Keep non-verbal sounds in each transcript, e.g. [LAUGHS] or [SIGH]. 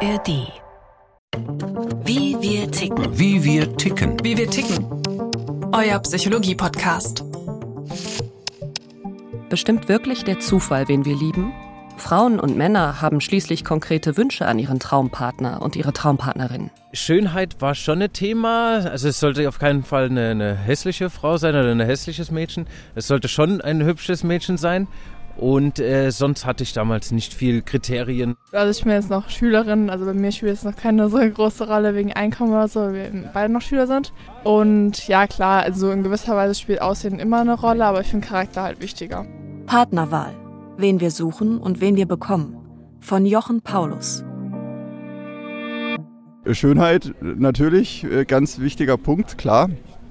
ARD. Wie wir ticken. Wie wir ticken. Wie wir ticken. Euer Psychologie-Podcast. Bestimmt wirklich der Zufall, wen wir lieben? Frauen und Männer haben schließlich konkrete Wünsche an ihren Traumpartner und ihre Traumpartnerin. Schönheit war schon ein Thema. Also es sollte auf keinen Fall eine, eine hässliche Frau sein oder ein hässliches Mädchen. Es sollte schon ein hübsches Mädchen sein. Und äh, sonst hatte ich damals nicht viel Kriterien. Also ich bin jetzt noch Schülerin, also bei mir spielt es noch keine so große Rolle wegen Einkommen oder so, weil wir beide noch Schüler sind. Und ja klar, also in gewisser Weise spielt Aussehen immer eine Rolle, aber ich finde Charakter halt wichtiger. Partnerwahl. Wen wir suchen und wen wir bekommen. Von Jochen Paulus. Schönheit natürlich, äh, ganz wichtiger Punkt, klar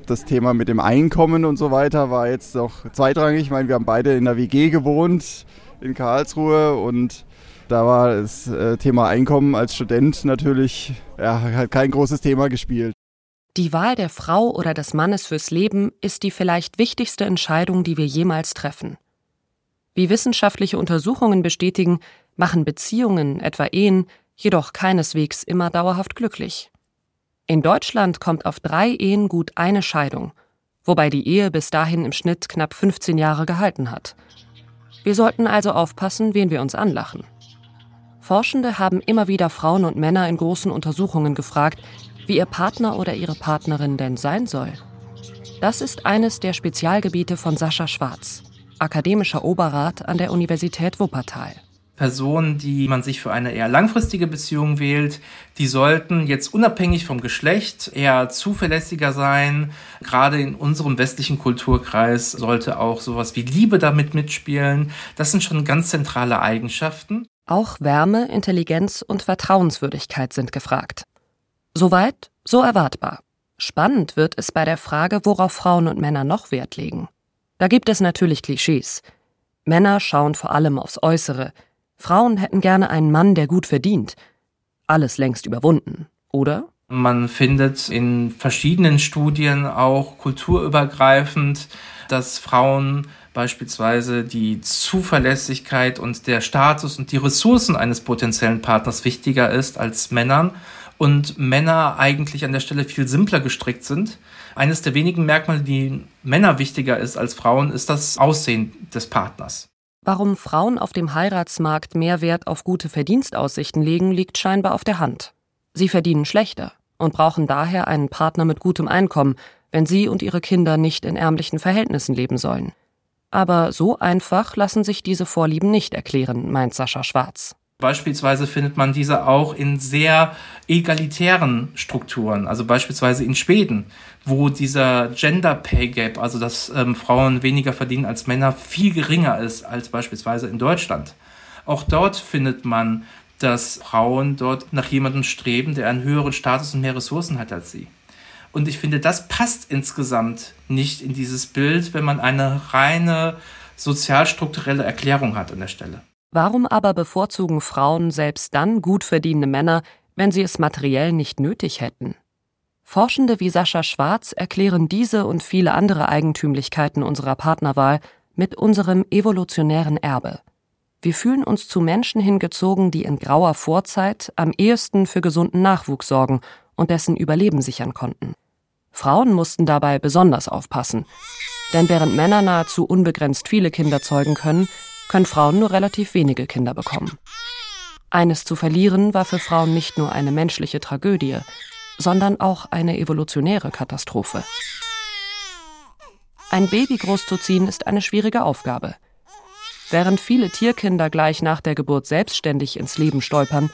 das Thema mit dem Einkommen und so weiter war jetzt auch zweitrangig. Ich meine, wir haben beide in der WG gewohnt in Karlsruhe und da war das äh, Thema Einkommen als Student natürlich ja, kein großes Thema gespielt. Die Wahl der Frau oder des Mannes fürs Leben ist die vielleicht wichtigste Entscheidung, die wir jemals treffen. Wie wissenschaftliche Untersuchungen bestätigen, machen Beziehungen, etwa Ehen, jedoch keineswegs immer dauerhaft glücklich. In Deutschland kommt auf drei Ehen gut eine Scheidung, wobei die Ehe bis dahin im Schnitt knapp 15 Jahre gehalten hat. Wir sollten also aufpassen, wen wir uns anlachen. Forschende haben immer wieder Frauen und Männer in großen Untersuchungen gefragt, wie ihr Partner oder ihre Partnerin denn sein soll. Das ist eines der Spezialgebiete von Sascha Schwarz, akademischer Oberrat an der Universität Wuppertal. Personen, die man sich für eine eher langfristige Beziehung wählt, die sollten jetzt unabhängig vom Geschlecht eher zuverlässiger sein. Gerade in unserem westlichen Kulturkreis sollte auch sowas wie Liebe damit mitspielen. Das sind schon ganz zentrale Eigenschaften. Auch Wärme, Intelligenz und Vertrauenswürdigkeit sind gefragt. Soweit, so erwartbar. Spannend wird es bei der Frage, worauf Frauen und Männer noch Wert legen. Da gibt es natürlich Klischees. Männer schauen vor allem aufs Äußere, Frauen hätten gerne einen Mann, der gut verdient. Alles längst überwunden, oder? Man findet in verschiedenen Studien auch kulturübergreifend, dass Frauen beispielsweise die Zuverlässigkeit und der Status und die Ressourcen eines potenziellen Partners wichtiger ist als Männern und Männer eigentlich an der Stelle viel simpler gestrickt sind. Eines der wenigen Merkmale, die Männer wichtiger ist als Frauen, ist das Aussehen des Partners. Warum Frauen auf dem Heiratsmarkt mehr Wert auf gute Verdienstaussichten legen, liegt scheinbar auf der Hand. Sie verdienen schlechter und brauchen daher einen Partner mit gutem Einkommen, wenn sie und ihre Kinder nicht in ärmlichen Verhältnissen leben sollen. Aber so einfach lassen sich diese Vorlieben nicht erklären, meint Sascha Schwarz. Beispielsweise findet man diese auch in sehr egalitären Strukturen, also beispielsweise in Schweden, wo dieser Gender Pay Gap, also dass ähm, Frauen weniger verdienen als Männer, viel geringer ist als beispielsweise in Deutschland. Auch dort findet man, dass Frauen dort nach jemandem streben, der einen höheren Status und mehr Ressourcen hat als sie. Und ich finde, das passt insgesamt nicht in dieses Bild, wenn man eine reine sozialstrukturelle Erklärung hat an der Stelle. Warum aber bevorzugen Frauen selbst dann gut verdienende Männer, wenn sie es materiell nicht nötig hätten? Forschende wie Sascha Schwarz erklären diese und viele andere Eigentümlichkeiten unserer Partnerwahl mit unserem evolutionären Erbe. Wir fühlen uns zu Menschen hingezogen, die in grauer Vorzeit am ehesten für gesunden Nachwuchs sorgen und dessen Überleben sichern konnten. Frauen mussten dabei besonders aufpassen. Denn während Männer nahezu unbegrenzt viele Kinder zeugen können, können Frauen nur relativ wenige Kinder bekommen. Eines zu verlieren war für Frauen nicht nur eine menschliche Tragödie, sondern auch eine evolutionäre Katastrophe. Ein Baby großzuziehen ist eine schwierige Aufgabe. Während viele Tierkinder gleich nach der Geburt selbstständig ins Leben stolpern,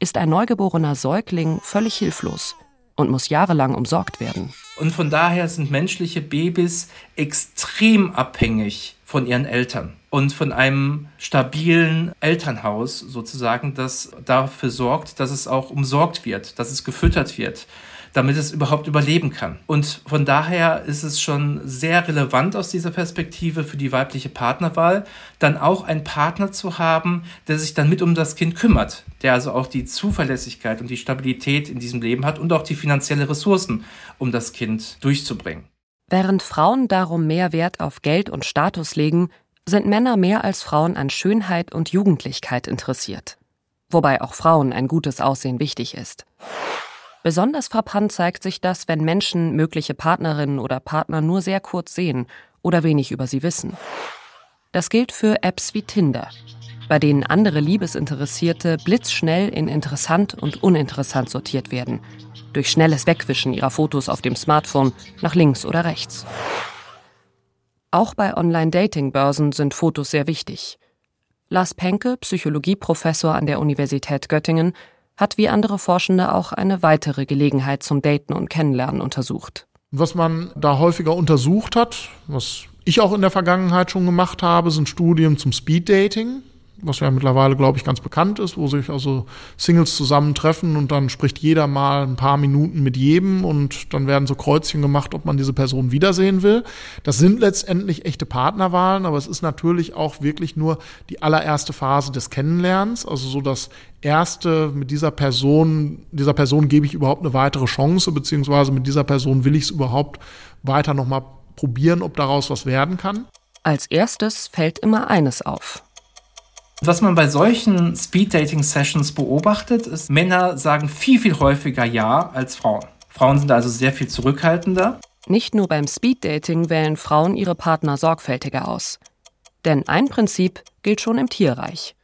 ist ein neugeborener Säugling völlig hilflos und muss jahrelang umsorgt werden. Und von daher sind menschliche Babys extrem abhängig von ihren Eltern und von einem stabilen Elternhaus sozusagen, das dafür sorgt, dass es auch umsorgt wird, dass es gefüttert wird, damit es überhaupt überleben kann. Und von daher ist es schon sehr relevant aus dieser Perspektive für die weibliche Partnerwahl, dann auch einen Partner zu haben, der sich dann mit um das Kind kümmert, der also auch die Zuverlässigkeit und die Stabilität in diesem Leben hat und auch die finanzielle Ressourcen, um das Kind durchzubringen. Während Frauen darum mehr Wert auf Geld und Status legen, sind Männer mehr als Frauen an Schönheit und Jugendlichkeit interessiert. wobei auch Frauen ein gutes Aussehen wichtig ist. Besonders frappant zeigt sich das, wenn Menschen mögliche Partnerinnen oder Partner nur sehr kurz sehen oder wenig über sie wissen. Das gilt für Apps wie Tinder, bei denen andere Liebesinteressierte blitzschnell in interessant und uninteressant sortiert werden, durch schnelles Wegwischen ihrer Fotos auf dem Smartphone nach links oder rechts. Auch bei Online-Dating-Börsen sind Fotos sehr wichtig. Lars Penke, Psychologieprofessor an der Universität Göttingen, hat wie andere Forschende auch eine weitere Gelegenheit zum Daten und Kennenlernen untersucht. Was man da häufiger untersucht hat, was ich auch in der Vergangenheit schon gemacht habe, sind Studien zum Speeddating was ja mittlerweile, glaube ich, ganz bekannt ist, wo sich also Singles zusammentreffen und dann spricht jeder mal ein paar Minuten mit jedem und dann werden so Kreuzchen gemacht, ob man diese Person wiedersehen will. Das sind letztendlich echte Partnerwahlen, aber es ist natürlich auch wirklich nur die allererste Phase des Kennenlernens, also so das erste mit dieser Person, dieser Person gebe ich überhaupt eine weitere Chance, beziehungsweise mit dieser Person will ich es überhaupt weiter nochmal probieren, ob daraus was werden kann. Als erstes fällt immer eines auf. Was man bei solchen Speed-Dating-Sessions beobachtet, ist, Männer sagen viel, viel häufiger Ja als Frauen. Frauen sind also sehr viel zurückhaltender. Nicht nur beim Speed-Dating wählen Frauen ihre Partner sorgfältiger aus. Denn ein Prinzip gilt schon im Tierreich.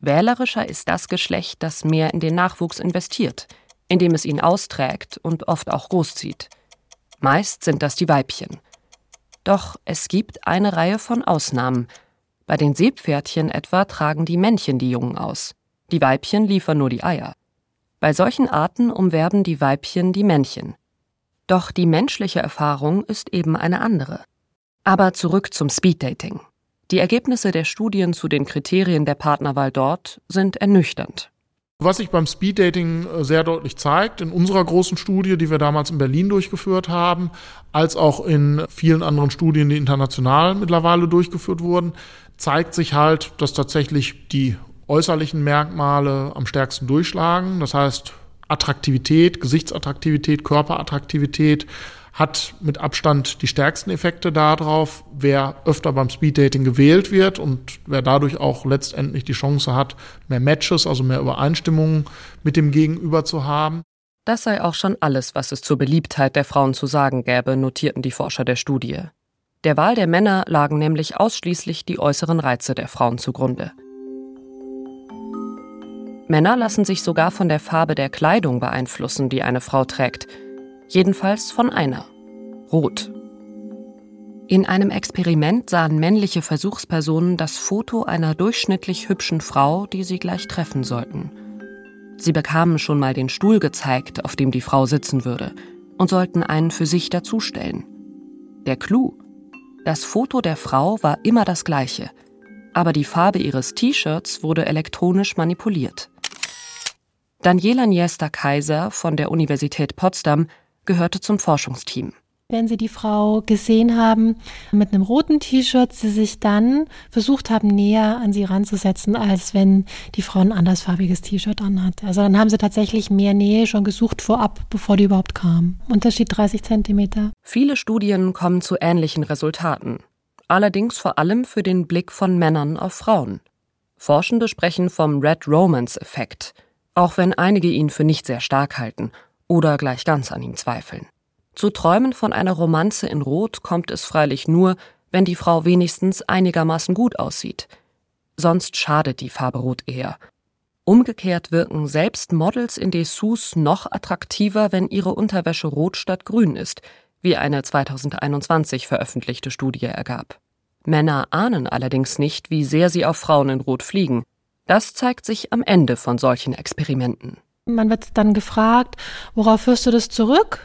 Wählerischer ist das Geschlecht, das mehr in den Nachwuchs investiert, indem es ihn austrägt und oft auch großzieht. Meist sind das die Weibchen. Doch es gibt eine Reihe von Ausnahmen, bei den Seepferdchen etwa tragen die Männchen die Jungen aus. Die Weibchen liefern nur die Eier. Bei solchen Arten umwerben die Weibchen die Männchen. Doch die menschliche Erfahrung ist eben eine andere. Aber zurück zum Speeddating. Die Ergebnisse der Studien zu den Kriterien der Partnerwahl dort sind ernüchternd. Was sich beim Speeddating äh, sehr deutlich zeigt, in unserer großen Studie, die wir damals in Berlin durchgeführt haben, als auch in vielen anderen Studien, die international mittlerweile durchgeführt wurden, zeigt sich halt, dass tatsächlich die äußerlichen Merkmale am stärksten durchschlagen. Das heißt, Attraktivität, Gesichtsattraktivität, Körperattraktivität hat mit Abstand die stärksten Effekte darauf, wer öfter beim Speeddating gewählt wird und wer dadurch auch letztendlich die Chance hat, mehr Matches, also mehr Übereinstimmungen mit dem Gegenüber zu haben. Das sei auch schon alles, was es zur Beliebtheit der Frauen zu sagen gäbe, notierten die Forscher der Studie. Der Wahl der Männer lagen nämlich ausschließlich die äußeren Reize der Frauen zugrunde. Männer lassen sich sogar von der Farbe der Kleidung beeinflussen, die eine Frau trägt. Jedenfalls von einer. Rot. In einem Experiment sahen männliche Versuchspersonen das Foto einer durchschnittlich hübschen Frau, die sie gleich treffen sollten. Sie bekamen schon mal den Stuhl gezeigt, auf dem die Frau sitzen würde, und sollten einen für sich dazustellen. Der Clou das Foto der Frau war immer das gleiche, aber die Farbe ihres T-Shirts wurde elektronisch manipuliert. Daniela Niester-Kaiser von der Universität Potsdam gehörte zum Forschungsteam wenn sie die Frau gesehen haben mit einem roten T-Shirt, sie sich dann versucht haben, näher an sie ranzusetzen, als wenn die Frau ein andersfarbiges T-Shirt anhat. Also dann haben sie tatsächlich mehr Nähe schon gesucht vorab, bevor die überhaupt kam. Unterschied 30 Zentimeter. Viele Studien kommen zu ähnlichen Resultaten. Allerdings vor allem für den Blick von Männern auf Frauen. Forschende sprechen vom Red Romance-Effekt, auch wenn einige ihn für nicht sehr stark halten oder gleich ganz an ihm zweifeln. Zu träumen von einer Romanze in Rot kommt es freilich nur, wenn die Frau wenigstens einigermaßen gut aussieht. Sonst schadet die Farbe Rot eher. Umgekehrt wirken selbst Models in Dessous noch attraktiver, wenn ihre Unterwäsche rot statt grün ist, wie eine 2021 veröffentlichte Studie ergab. Männer ahnen allerdings nicht, wie sehr sie auf Frauen in Rot fliegen. Das zeigt sich am Ende von solchen Experimenten. Man wird dann gefragt, worauf führst du das zurück?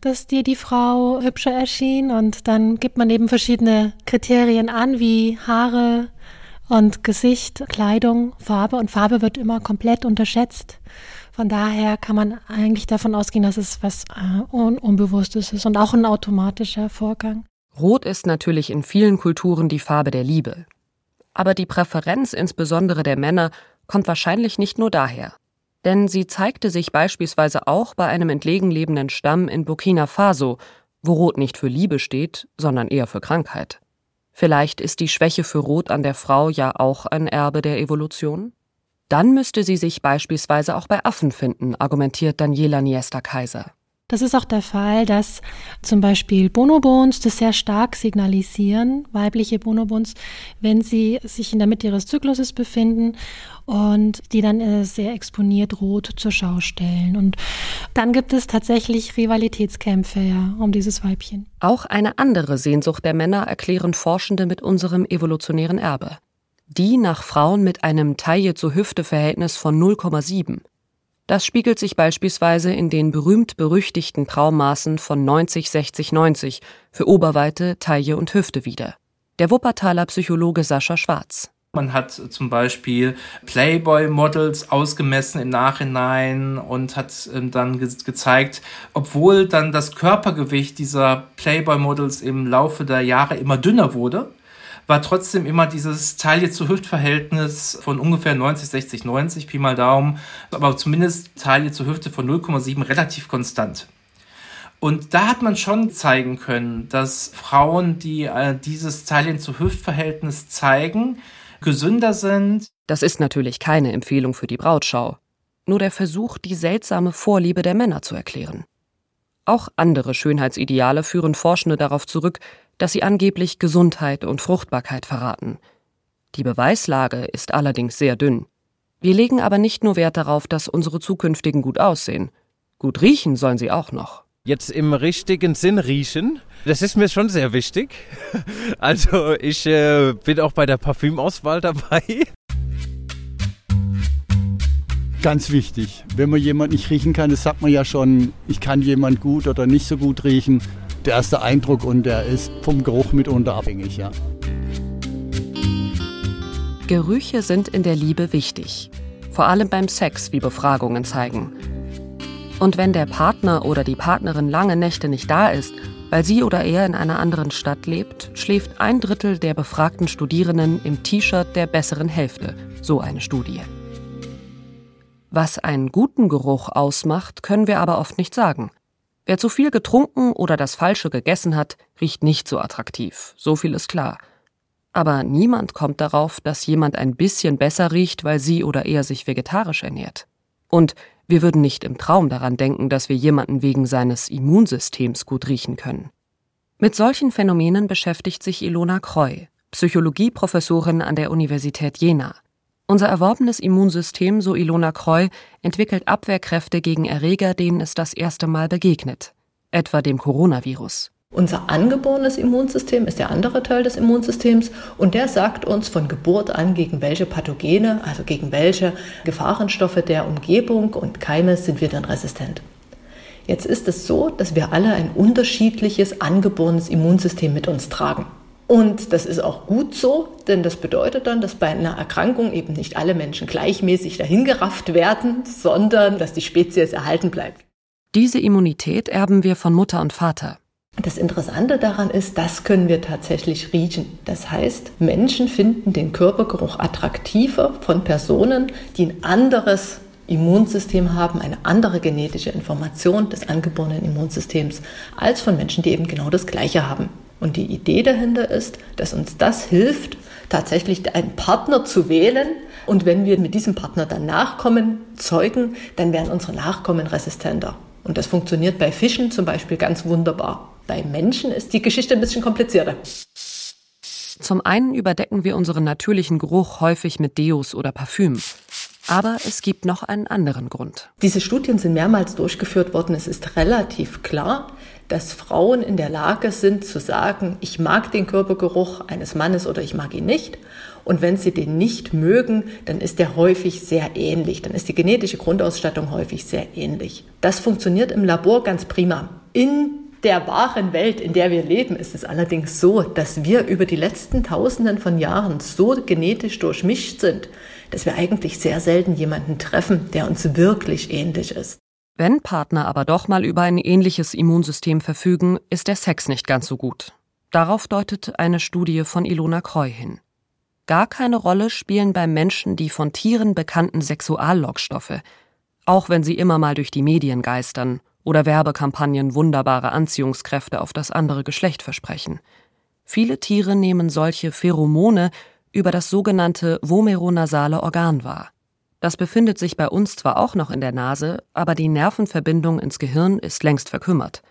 dass dir die Frau hübscher erschien und dann gibt man eben verschiedene Kriterien an, wie Haare und Gesicht, Kleidung, Farbe und Farbe wird immer komplett unterschätzt. Von daher kann man eigentlich davon ausgehen, dass es was äh, Un Unbewusstes ist und auch ein automatischer Vorgang. Rot ist natürlich in vielen Kulturen die Farbe der Liebe. Aber die Präferenz insbesondere der Männer kommt wahrscheinlich nicht nur daher denn sie zeigte sich beispielsweise auch bei einem entlegen lebenden Stamm in Burkina Faso, wo Rot nicht für Liebe steht, sondern eher für Krankheit. Vielleicht ist die Schwäche für Rot an der Frau ja auch ein Erbe der Evolution? Dann müsste sie sich beispielsweise auch bei Affen finden, argumentiert Daniela Niester-Kaiser. Das ist auch der Fall, dass zum Beispiel Bonobons das sehr stark signalisieren, weibliche Bonobons, wenn sie sich in der Mitte ihres Zykluses befinden und die dann äh, sehr exponiert rot zur Schau stellen. Und dann gibt es tatsächlich Rivalitätskämpfe ja, um dieses Weibchen. Auch eine andere Sehnsucht der Männer erklären Forschende mit unserem evolutionären Erbe. Die nach Frauen mit einem Taille-zu-Hüfte-Verhältnis von 0,7. Das spiegelt sich beispielsweise in den berühmt-berüchtigten Traummaßen von 90, 60, 90 für Oberweite, Taille und Hüfte wider. Der Wuppertaler Psychologe Sascha Schwarz. Man hat zum Beispiel Playboy-Models ausgemessen im Nachhinein und hat ähm, dann ge gezeigt, obwohl dann das Körpergewicht dieser Playboy-Models im Laufe der Jahre immer dünner wurde, war trotzdem immer dieses Taille zu Hüft-Verhältnis von ungefähr 90, 60, 90, Pi mal Daumen, aber zumindest Taille zu Hüfte von 0,7 relativ konstant. Und da hat man schon zeigen können, dass Frauen, die äh, dieses Taillen zu Hüft-Verhältnis zeigen, gesünder sind. Das ist natürlich keine Empfehlung für die Brautschau. Nur der Versuch, die seltsame Vorliebe der Männer zu erklären. Auch andere Schönheitsideale führen Forschende darauf zurück, dass sie angeblich Gesundheit und Fruchtbarkeit verraten. Die Beweislage ist allerdings sehr dünn. Wir legen aber nicht nur Wert darauf, dass unsere zukünftigen gut aussehen. Gut riechen sollen sie auch noch. Jetzt im richtigen Sinn riechen, das ist mir schon sehr wichtig. [LAUGHS] Also ich äh, bin auch bei der Parfümauswahl dabei. Ganz wichtig. Wenn man jemand nicht riechen kann, das sagt man ja schon, ich kann jemand gut oder nicht so gut riechen der erste Eindruck und der ist vom Geruch mitunter abhängig, ja. Gerüche sind in der Liebe wichtig. Vor allem beim Sex, wie Befragungen zeigen. Und wenn der Partner oder die Partnerin lange Nächte nicht da ist, weil sie oder er in einer anderen Stadt lebt, schläft ein Drittel der befragten Studierenden im T-Shirt der besseren Hälfte, so eine Studie. Was einen guten Geruch ausmacht, können wir aber oft nicht sagen. Wer zu viel getrunken oder das Falsche gegessen hat, riecht nicht so attraktiv, so viel ist klar. Aber niemand kommt darauf, dass jemand ein bisschen besser riecht, weil sie oder er sich vegetarisch ernährt. Und wir würden nicht im Traum daran denken, dass wir jemanden wegen seines Immunsystems gut riechen können. Mit solchen Phänomenen beschäftigt sich Ilona Kreu, Psychologieprofessorin an der Universität Jena. Unser erworbenes Immunsystem, so Ilona Kreu, entwickelt Abwehrkräfte gegen Erreger, denen es das erste Mal begegnet, etwa dem Coronavirus. Unser angeborenes Immunsystem ist der andere Teil des Immunsystems und der sagt uns von Geburt an, gegen welche Pathogene, also gegen welche Gefahrenstoffe der Umgebung und Keime sind wir dann resistent. Jetzt ist es so, dass wir alle ein unterschiedliches angeborenes Immunsystem mit uns tragen. Und das ist auch gut so, denn das bedeutet dann, dass bei einer Erkrankung eben nicht alle Menschen gleichmäßig dahingerafft werden, sondern dass die Spezies erhalten bleibt. Diese Immunität erben wir von Mutter und Vater. Das Interessante daran ist, das können wir tatsächlich riechen. Das heißt, Menschen finden den Körpergeruch attraktiver von Personen, die ein anderes Immunsystem haben, eine andere genetische Information des angeborenen Immunsystems, als von Menschen, die eben genau das Gleiche haben. Und die Idee dahinter ist, dass uns das hilft, tatsächlich einen Partner zu wählen. Und wenn wir mit diesem Partner dann Nachkommen zeugen, dann werden unsere Nachkommen resistenter. Und das funktioniert bei Fischen zum Beispiel ganz wunderbar. Bei Menschen ist die Geschichte ein bisschen komplizierter. Zum einen überdecken wir unseren natürlichen Geruch häufig mit Deos oder Parfüm. Aber es gibt noch einen anderen Grund. Diese Studien sind mehrmals durchgeführt worden. Es ist relativ klar, dass Frauen in der Lage sind zu sagen, ich mag den Körpergeruch eines Mannes oder ich mag ihn nicht. Und wenn sie den nicht mögen, dann ist der häufig sehr ähnlich. Dann ist die genetische Grundausstattung häufig sehr ähnlich. Das funktioniert im Labor ganz prima. In der wahren Welt, in der wir leben, ist es allerdings so, dass wir über die letzten Tausenden von Jahren so genetisch durchmischt sind, dass wir eigentlich sehr selten jemanden treffen, der uns wirklich ähnlich ist. Wenn Partner aber doch mal über ein ähnliches Immunsystem verfügen, ist der Sex nicht ganz so gut. Darauf deutet eine Studie von Ilona Kreu hin. Gar keine Rolle spielen beim Menschen die von Tieren bekannten Sexuallockstoffe, auch wenn sie immer mal durch die Medien geistern oder Werbekampagnen wunderbare Anziehungskräfte auf das andere Geschlecht versprechen. Viele Tiere nehmen solche Pheromone über das sogenannte vomeronasale Organ wahr. Das befindet sich bei uns zwar auch noch in der Nase, aber die Nervenverbindung ins Gehirn ist längst verkümmert.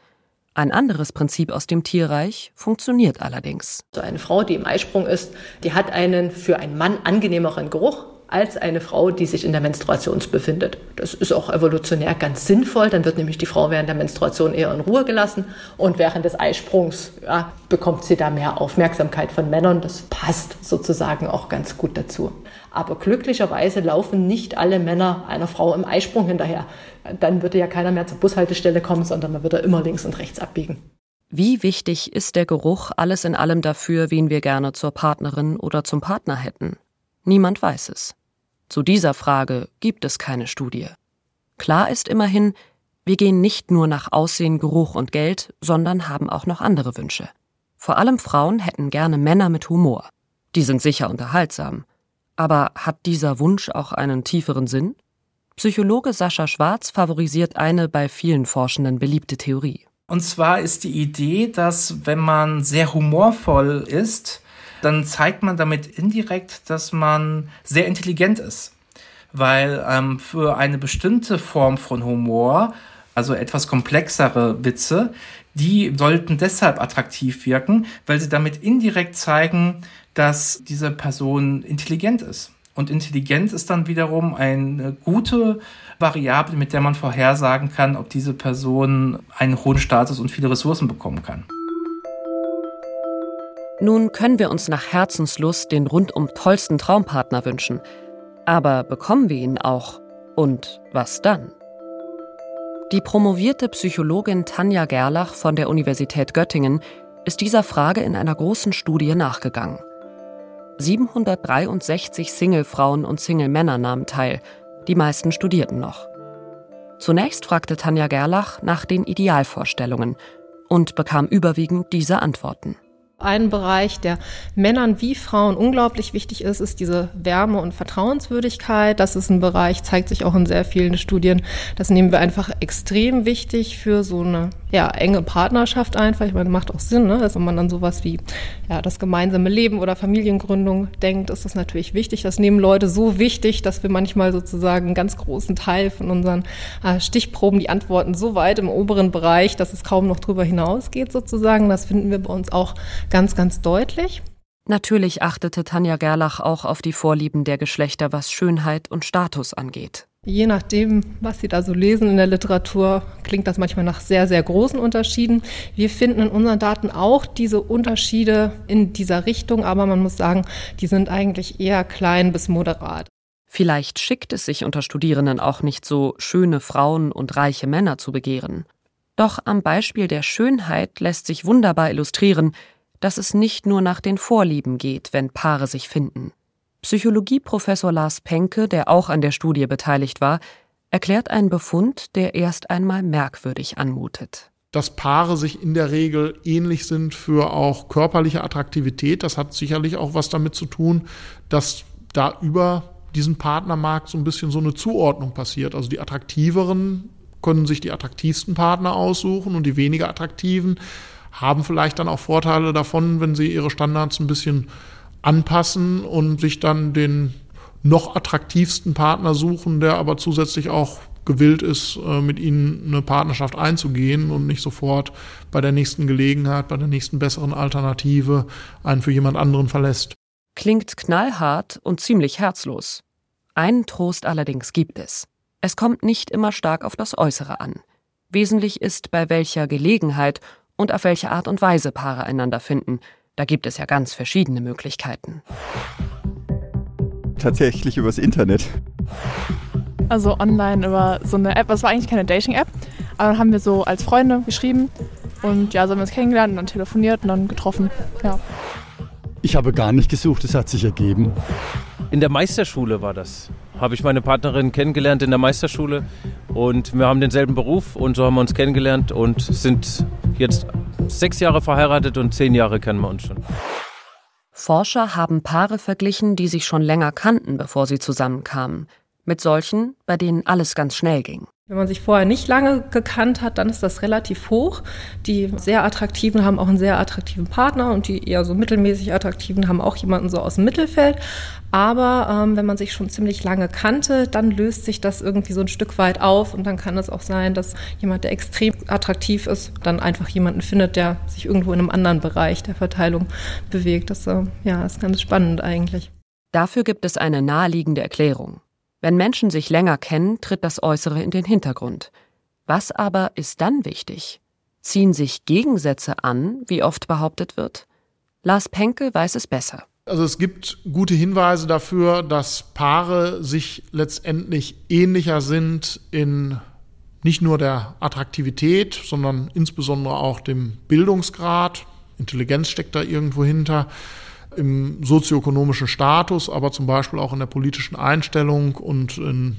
Ein anderes Prinzip aus dem Tierreich funktioniert allerdings. So eine Frau, die im Eisprung ist, die hat einen für einen Mann angenehmeren Geruch als eine Frau, die sich in der Menstruation befindet. Das ist auch evolutionär ganz sinnvoll. Dann wird nämlich die Frau während der Menstruation eher in Ruhe gelassen und während des Eisprungs ja, bekommt sie da mehr Aufmerksamkeit von Männern. Das passt sozusagen auch ganz gut dazu. Aber glücklicherweise laufen nicht alle Männer einer Frau im Eisprung hinterher. Dann würde ja keiner mehr zur Bushaltestelle kommen, sondern man würde immer links und rechts abbiegen. Wie wichtig ist der Geruch alles in allem dafür, wen wir gerne zur Partnerin oder zum Partner hätten? Niemand weiß es. Zu dieser Frage gibt es keine Studie. Klar ist immerhin, wir gehen nicht nur nach Aussehen, Geruch und Geld, sondern haben auch noch andere Wünsche. Vor allem Frauen hätten gerne Männer mit Humor. Die sind sicher unterhaltsam. Aber hat dieser Wunsch auch einen tieferen Sinn? Psychologe Sascha Schwarz favorisiert eine bei vielen Forschenden beliebte Theorie. Und zwar ist die Idee, dass wenn man sehr humorvoll ist, dann zeigt man damit indirekt, dass man sehr intelligent ist. Weil ähm, für eine bestimmte Form von Humor, also etwas komplexere Witze, die sollten deshalb attraktiv wirken, weil sie damit indirekt zeigen, dass diese Person intelligent ist. Und Intelligenz ist dann wiederum eine gute Variable, mit der man vorhersagen kann, ob diese Person einen hohen Status und viele Ressourcen bekommen kann. Nun können wir uns nach Herzenslust den rundum tollsten Traumpartner wünschen. Aber bekommen wir ihn auch? Und was dann? Die promovierte Psychologin Tanja Gerlach von der Universität Göttingen ist dieser Frage in einer großen Studie nachgegangen. 763 Singlefrauen und Single-Männer nahmen teil, die meisten studierten noch. Zunächst fragte Tanja Gerlach nach den Idealvorstellungen und bekam überwiegend diese Antworten. Ein Bereich, der Männern wie Frauen unglaublich wichtig ist, ist diese Wärme und Vertrauenswürdigkeit. Das ist ein Bereich, zeigt sich auch in sehr vielen Studien. Das nehmen wir einfach extrem wichtig für so eine ja, enge Partnerschaft einfach. Ich meine, macht auch Sinn, ne? Also wenn man dann sowas wie ja, das gemeinsame Leben oder Familiengründung denkt, ist das natürlich wichtig. Das nehmen Leute so wichtig, dass wir manchmal sozusagen einen ganz großen Teil von unseren äh, Stichproben die Antworten so weit im oberen Bereich, dass es kaum noch drüber hinausgeht sozusagen. Das finden wir bei uns auch ganz, ganz deutlich. Natürlich achtete Tanja Gerlach auch auf die Vorlieben der Geschlechter, was Schönheit und Status angeht. Je nachdem, was Sie da so lesen in der Literatur, klingt das manchmal nach sehr, sehr großen Unterschieden. Wir finden in unseren Daten auch diese Unterschiede in dieser Richtung, aber man muss sagen, die sind eigentlich eher klein bis moderat. Vielleicht schickt es sich unter Studierenden auch nicht so, schöne Frauen und reiche Männer zu begehren. Doch am Beispiel der Schönheit lässt sich wunderbar illustrieren, dass es nicht nur nach den Vorlieben geht, wenn Paare sich finden. Psychologieprofessor Lars Penke, der auch an der Studie beteiligt war, erklärt einen Befund, der erst einmal merkwürdig anmutet. Dass Paare sich in der Regel ähnlich sind für auch körperliche Attraktivität, das hat sicherlich auch was damit zu tun, dass da über diesen Partnermarkt so ein bisschen so eine Zuordnung passiert. Also die attraktiveren können sich die attraktivsten Partner aussuchen und die weniger attraktiven haben vielleicht dann auch Vorteile davon, wenn sie ihre Standards ein bisschen anpassen und sich dann den noch attraktivsten Partner suchen, der aber zusätzlich auch gewillt ist, äh, mit ihnen eine Partnerschaft einzugehen und nicht sofort bei der nächsten Gelegenheit, bei der nächsten besseren Alternative einen für jemand anderen verlässt. Klingt knallhart und ziemlich herzlos. Einen Trost allerdings gibt es. Es kommt nicht immer stark auf das Äußere an. Wesentlich ist, bei welcher Gelegenheit und auf welche Art und Weise Paare einander finden, da gibt es ja ganz verschiedene Möglichkeiten. Tatsächlich übers Internet. Also online über so eine App. Das war eigentlich keine Dating-App, aber dann haben wir so als Freunde geschrieben und ja, so haben wir uns kennengelernt und dann telefoniert und dann getroffen. Ja. Ich habe gar nicht gesucht, es hat sich ergeben. In der Meisterschule war das. Habe ich meine Partnerin kennengelernt in der Meisterschule und wir haben denselben Beruf und so haben wir uns kennengelernt und sind jetzt sechs Jahre verheiratet und zehn Jahre kennen wir uns schon. Forscher haben Paare verglichen, die sich schon länger kannten, bevor sie zusammenkamen, mit solchen, bei denen alles ganz schnell ging. Wenn man sich vorher nicht lange gekannt hat, dann ist das relativ hoch. Die sehr attraktiven haben auch einen sehr attraktiven Partner und die eher so mittelmäßig attraktiven haben auch jemanden so aus dem Mittelfeld. Aber ähm, wenn man sich schon ziemlich lange kannte, dann löst sich das irgendwie so ein Stück weit auf und dann kann es auch sein, dass jemand, der extrem attraktiv ist, dann einfach jemanden findet, der sich irgendwo in einem anderen Bereich der Verteilung bewegt. Das äh, ja, ist ganz spannend eigentlich. Dafür gibt es eine naheliegende Erklärung. Wenn Menschen sich länger kennen, tritt das Äußere in den Hintergrund. Was aber ist dann wichtig? Ziehen sich Gegensätze an, wie oft behauptet wird? Lars Penke weiß es besser. Also es gibt gute Hinweise dafür, dass Paare sich letztendlich ähnlicher sind in nicht nur der Attraktivität, sondern insbesondere auch dem Bildungsgrad. Intelligenz steckt da irgendwo hinter im sozioökonomischen Status, aber zum Beispiel auch in der politischen Einstellung und in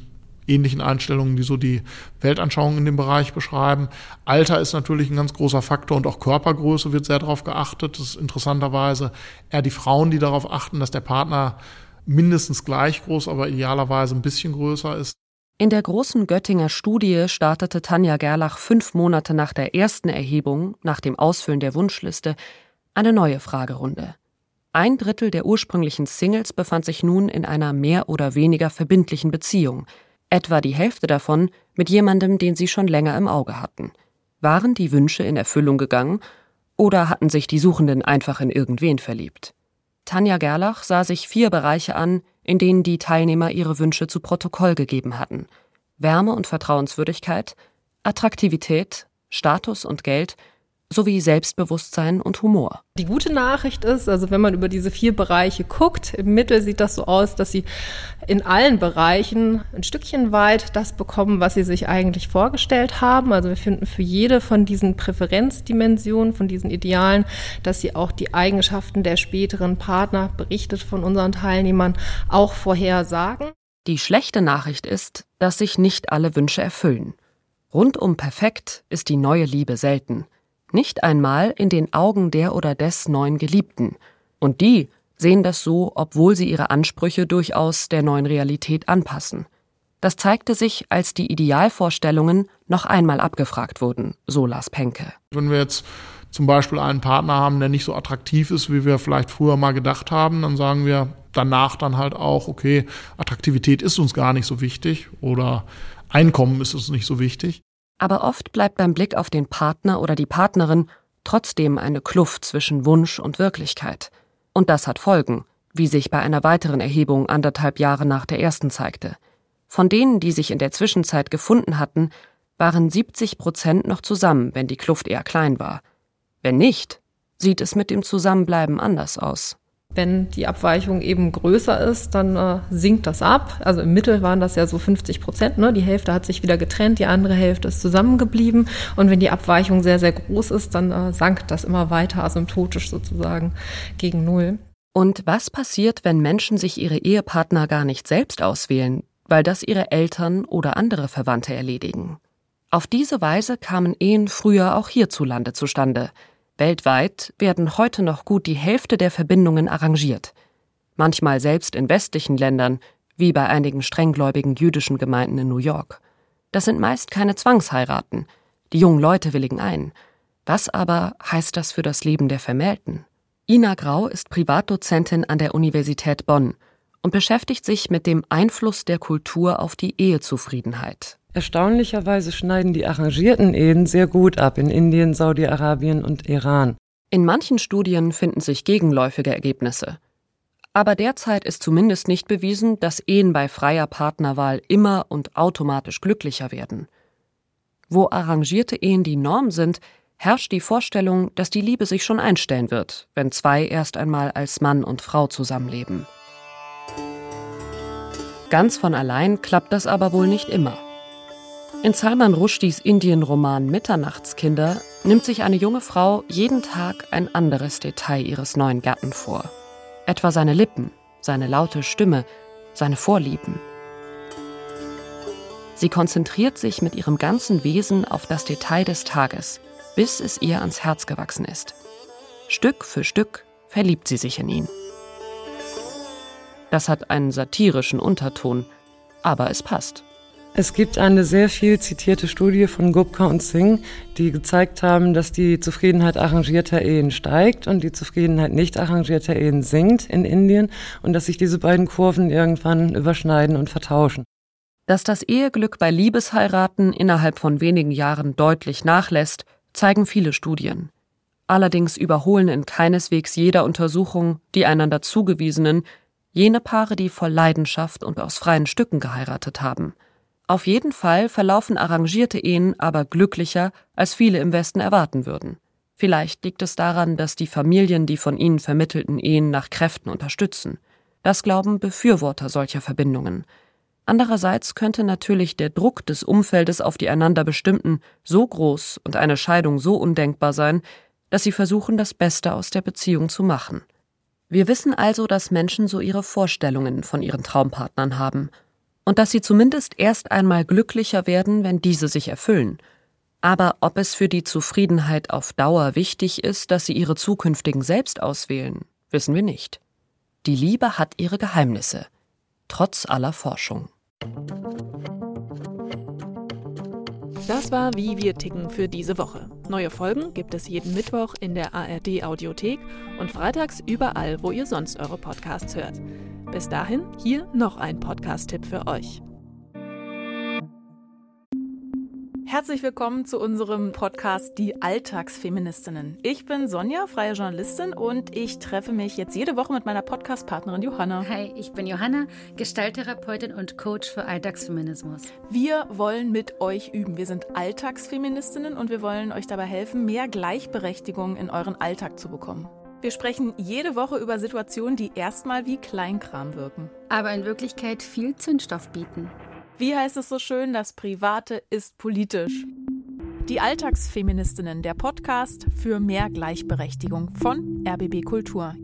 ähnlichen Einstellungen, die so die Weltanschauung in dem Bereich beschreiben. Alter ist natürlich ein ganz großer Faktor und auch Körpergröße wird sehr darauf geachtet. Das ist interessanterweise eher die Frauen, die darauf achten, dass der Partner mindestens gleich groß, aber idealerweise ein bisschen größer ist. In der großen Göttinger Studie startete Tanja Gerlach fünf Monate nach der ersten Erhebung, nach dem Ausfüllen der Wunschliste, eine neue Fragerunde. Ein Drittel der ursprünglichen Singles befand sich nun in einer mehr oder weniger verbindlichen Beziehung, etwa die Hälfte davon mit jemandem, den sie schon länger im Auge hatten. Waren die Wünsche in Erfüllung gegangen oder hatten sich die Suchenden einfach in irgendwen verliebt? Tanja Gerlach sah sich vier Bereiche an, in denen die Teilnehmer ihre Wünsche zu Protokoll gegeben hatten. Wärme und Vertrauenswürdigkeit, Attraktivität, Status und Geld sowie Selbstbewusstsein und Humor. Die gute Nachricht ist, also wenn man über diese vier Bereiche guckt, im Mittel sieht das so aus, dass sie in allen Bereichen ein Stückchen weit das bekommen, was sie sich eigentlich vorgestellt haben. Also wir finden für jede von diesen Präferenzdimensionen, von diesen Idealen, dass sie auch die Eigenschaften der späteren Partner, berichtet von unseren Teilnehmern, auch vorhersagen. Die schlechte Nachricht ist, dass sich nicht alle Wünsche erfüllen. Rundum perfekt ist die neue Liebe selten nicht einmal in den Augen der oder des neuen Geliebten. Und die sehen das so, obwohl sie ihre Ansprüche durchaus der neuen Realität anpassen. Das zeigte sich, als die Idealvorstellungen noch einmal abgefragt wurden, so Lars Penke. Wenn wir jetzt zum Beispiel einen Partner haben, der nicht so attraktiv ist, wie wir vielleicht früher mal gedacht haben, dann sagen wir danach dann halt auch, okay, Attraktivität ist uns gar nicht so wichtig oder Einkommen ist uns nicht so wichtig. Aber oft bleibt beim Blick auf den Partner oder die Partnerin trotzdem eine Kluft zwischen Wunsch und Wirklichkeit. Und das hat Folgen, wie sich bei einer weiteren Erhebung anderthalb Jahre nach der ersten zeigte. Von denen, die sich in der Zwischenzeit gefunden hatten, waren 70 Prozent noch zusammen, wenn die Kluft eher klein war. Wenn nicht, sieht es mit dem Zusammenbleiben anders aus. Wenn die Abweichung eben größer ist, dann äh, sinkt das ab. Also im Mittel waren das ja so 50 Prozent. Ne? Die Hälfte hat sich wieder getrennt, die andere Hälfte ist zusammengeblieben. Und wenn die Abweichung sehr, sehr groß ist, dann äh, sank das immer weiter asymptotisch sozusagen gegen Null. Und was passiert, wenn Menschen sich ihre Ehepartner gar nicht selbst auswählen, weil das ihre Eltern oder andere Verwandte erledigen? Auf diese Weise kamen Ehen früher auch hierzulande zustande – Weltweit werden heute noch gut die Hälfte der Verbindungen arrangiert. Manchmal selbst in westlichen Ländern, wie bei einigen strenggläubigen jüdischen Gemeinden in New York. Das sind meist keine Zwangsheiraten. Die jungen Leute willigen ein. Was aber heißt das für das Leben der Vermählten? Ina Grau ist Privatdozentin an der Universität Bonn und beschäftigt sich mit dem Einfluss der Kultur auf die Ehezufriedenheit. Erstaunlicherweise schneiden die arrangierten Ehen sehr gut ab in Indien, Saudi-Arabien und Iran. In manchen Studien finden sich gegenläufige Ergebnisse. Aber derzeit ist zumindest nicht bewiesen, dass Ehen bei freier Partnerwahl immer und automatisch glücklicher werden. Wo arrangierte Ehen die Norm sind, herrscht die Vorstellung, dass die Liebe sich schon einstellen wird, wenn zwei erst einmal als Mann und Frau zusammenleben. Ganz von allein klappt das aber wohl nicht immer. In Salman Rushdies Indien-Roman Mitternachtskinder nimmt sich eine junge Frau jeden Tag ein anderes Detail ihres neuen Gatten vor. Etwa seine Lippen, seine laute Stimme, seine Vorlieben. Sie konzentriert sich mit ihrem ganzen Wesen auf das Detail des Tages, bis es ihr ans Herz gewachsen ist. Stück für Stück verliebt sie sich in ihn. Das hat einen satirischen Unterton, aber es passt. Es gibt eine sehr viel zitierte Studie von Gupka und Singh, die gezeigt haben, dass die Zufriedenheit arrangierter Ehen steigt und die Zufriedenheit nicht arrangierter Ehen sinkt in Indien und dass sich diese beiden Kurven irgendwann überschneiden und vertauschen. Dass das Eheglück bei Liebesheiraten innerhalb von wenigen Jahren deutlich nachlässt, zeigen viele Studien. Allerdings überholen in keineswegs jeder Untersuchung die einander zugewiesenen jene Paare, die voll Leidenschaft und aus freien Stücken geheiratet haben – auf jeden Fall verlaufen arrangierte Ehen aber glücklicher, als viele im Westen erwarten würden. Vielleicht liegt es daran, dass die Familien die von ihnen vermittelten Ehen nach Kräften unterstützen. Das glauben Befürworter solcher Verbindungen. Andererseits könnte natürlich der Druck des Umfeldes auf die einander bestimmten so groß und eine Scheidung so undenkbar sein, dass sie versuchen, das Beste aus der Beziehung zu machen. Wir wissen also, dass Menschen so ihre Vorstellungen von ihren Traumpartnern haben und dass sie zumindest erst einmal glücklicher werden, wenn diese sich erfüllen. Aber ob es für die Zufriedenheit auf Dauer wichtig ist, dass sie ihre zukünftigen selbst auswählen, wissen wir nicht. Die Liebe hat ihre Geheimnisse, trotz aller Forschung. Das war Wie wir ticken für diese Woche. Neue Folgen gibt es jeden Mittwoch in der ARD Audiothek und freitags überall, wo ihr sonst eure Podcasts hört. Bis dahin, hier noch ein Podcast-Tipp für euch. Herzlich willkommen zu unserem Podcast Die Alltagsfeministinnen. Ich bin Sonja, freie Journalistin und ich treffe mich jetzt jede Woche mit meiner Podcast-Partnerin Johanna. Hi, ich bin Johanna, Gestalttherapeutin und Coach für Alltagsfeminismus. Wir wollen mit euch üben. Wir sind Alltagsfeministinnen und wir wollen euch dabei helfen, mehr Gleichberechtigung in euren Alltag zu bekommen. Wir sprechen jede Woche über Situationen, die erstmal wie Kleinkram wirken. Aber in Wirklichkeit viel Zündstoff bieten. Wie heißt es so schön, das Private ist politisch. Die Alltagsfeministinnen, der Podcast für mehr Gleichberechtigung von RBB Kultur.